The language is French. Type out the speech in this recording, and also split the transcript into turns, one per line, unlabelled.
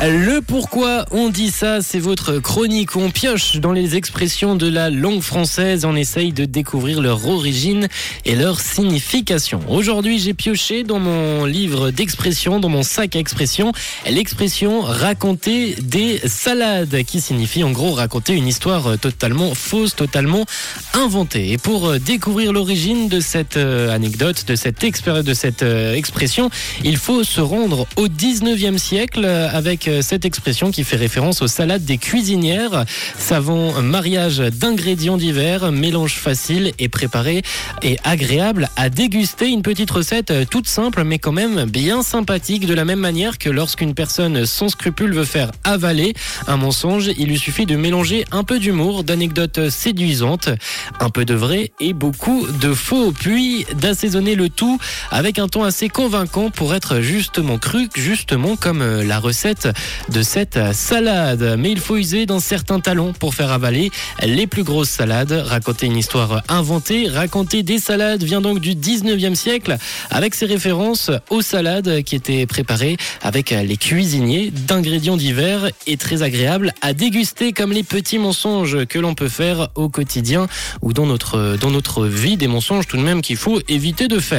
Le pourquoi on dit ça, c'est votre chronique. On pioche dans les expressions de la langue française. On essaye de découvrir leur origine et leur signification. Aujourd'hui, j'ai pioché dans mon livre d'expression, dans mon sac à expression, l'expression raconter des salades, qui signifie en gros raconter une histoire totalement fausse, totalement inventée. Et pour découvrir l'origine de cette euh, anecdote, de cette, de cette euh, expression, il faut se rendre au 19e siècle avec euh, cette expression qui fait référence aux salades des cuisinières. Savon mariage d'ingrédients divers, mélange facile et préparé et agréable à déguster. Une petite recette euh, toute simple mais quand même bien sympathique de la même manière que lorsqu'une personne sans scrupule veut faire avaler un mensonge, il lui suffit de mélanger un peu d'humour, d'anecdotes séduisantes, un peu de vrai et beaucoup de faux, puis d'assaisonner le tout avec un ton assez convaincant pour être justement cru, justement comme euh, la recette de cette salade. Mais il faut user dans certains talons pour faire avaler les plus grosses salades. Raconter une histoire inventée, raconter des salades vient donc du 19e siècle avec ses références aux salades qui étaient préparées avec les cuisiniers d'ingrédients divers et très agréables à déguster comme les petits mensonges que l'on peut faire au quotidien ou dans notre, dans notre vie, des mensonges tout de même qu'il faut éviter de faire.